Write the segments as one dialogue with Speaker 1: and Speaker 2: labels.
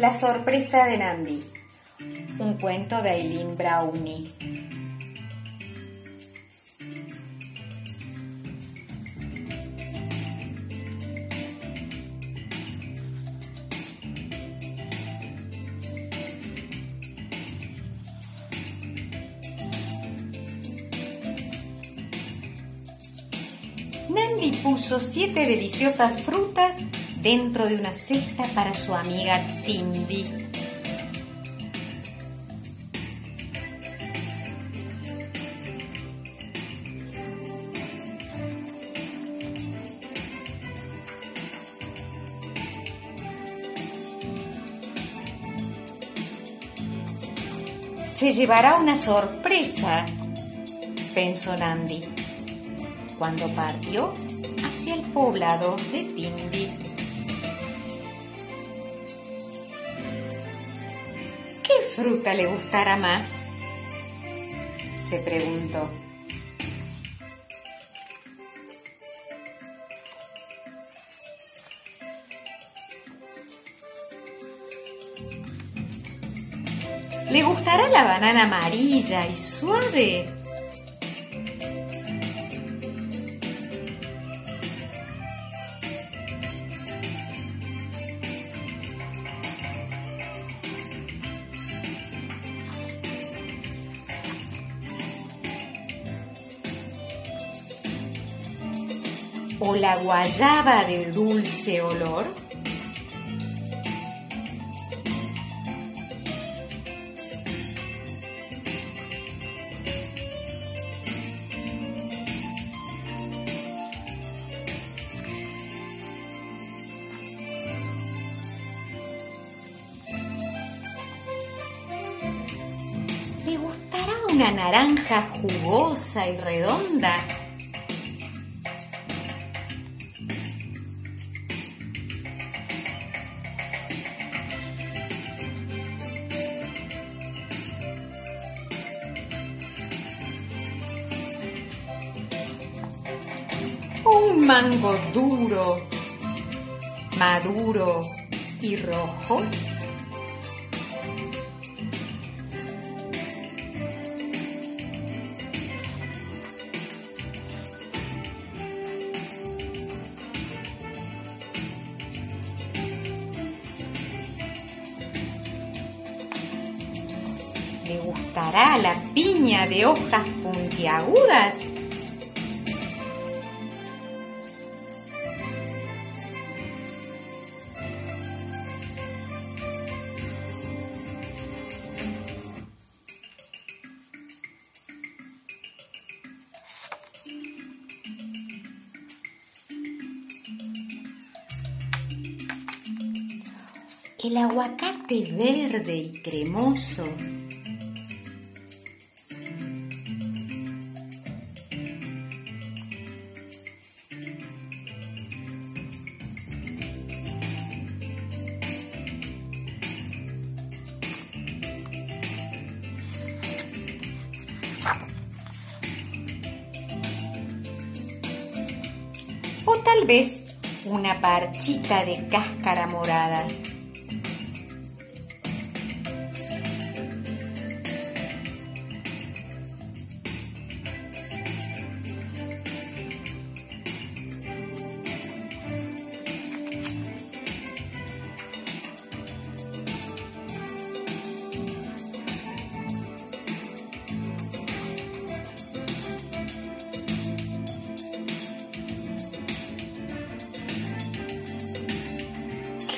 Speaker 1: La sorpresa de Nandi. Un cuento de Eileen Brownie. Nandi puso siete deliciosas frutas dentro de una cesta para su amiga Tindy. Se llevará una sorpresa, pensó Nandi, cuando partió hacia el poblado de Tindy. Fruta le gustará más? se preguntó. ¿Le gustará la banana amarilla y suave? ¿O la guayaba de dulce olor? ¿Le gustará una naranja jugosa y redonda? Mango duro, maduro y rojo? ¿Le gustará la piña de hojas puntiagudas? El aguacate verde y cremoso o tal vez una parchita de cáscara morada.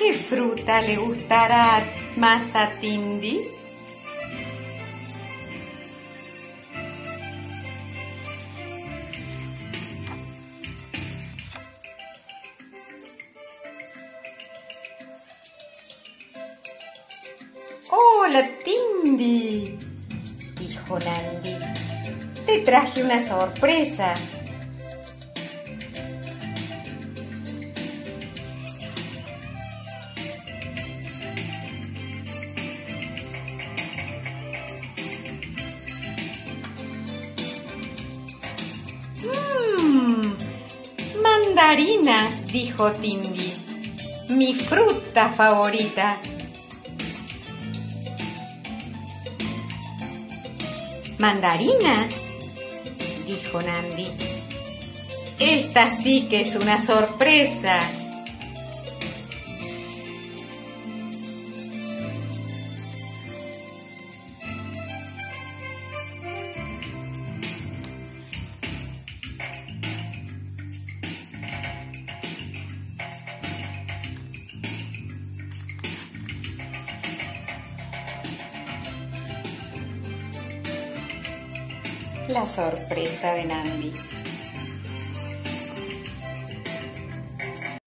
Speaker 1: ¿Qué fruta le gustará más a Tindy? ¡Hola, Tindy! dijo Nandi. Te traje una sorpresa. mandarinas, dijo Tindi, mi fruta favorita. Mandarinas, dijo Nandi. Esta sí que es una sorpresa. La sorpresa de Nandi.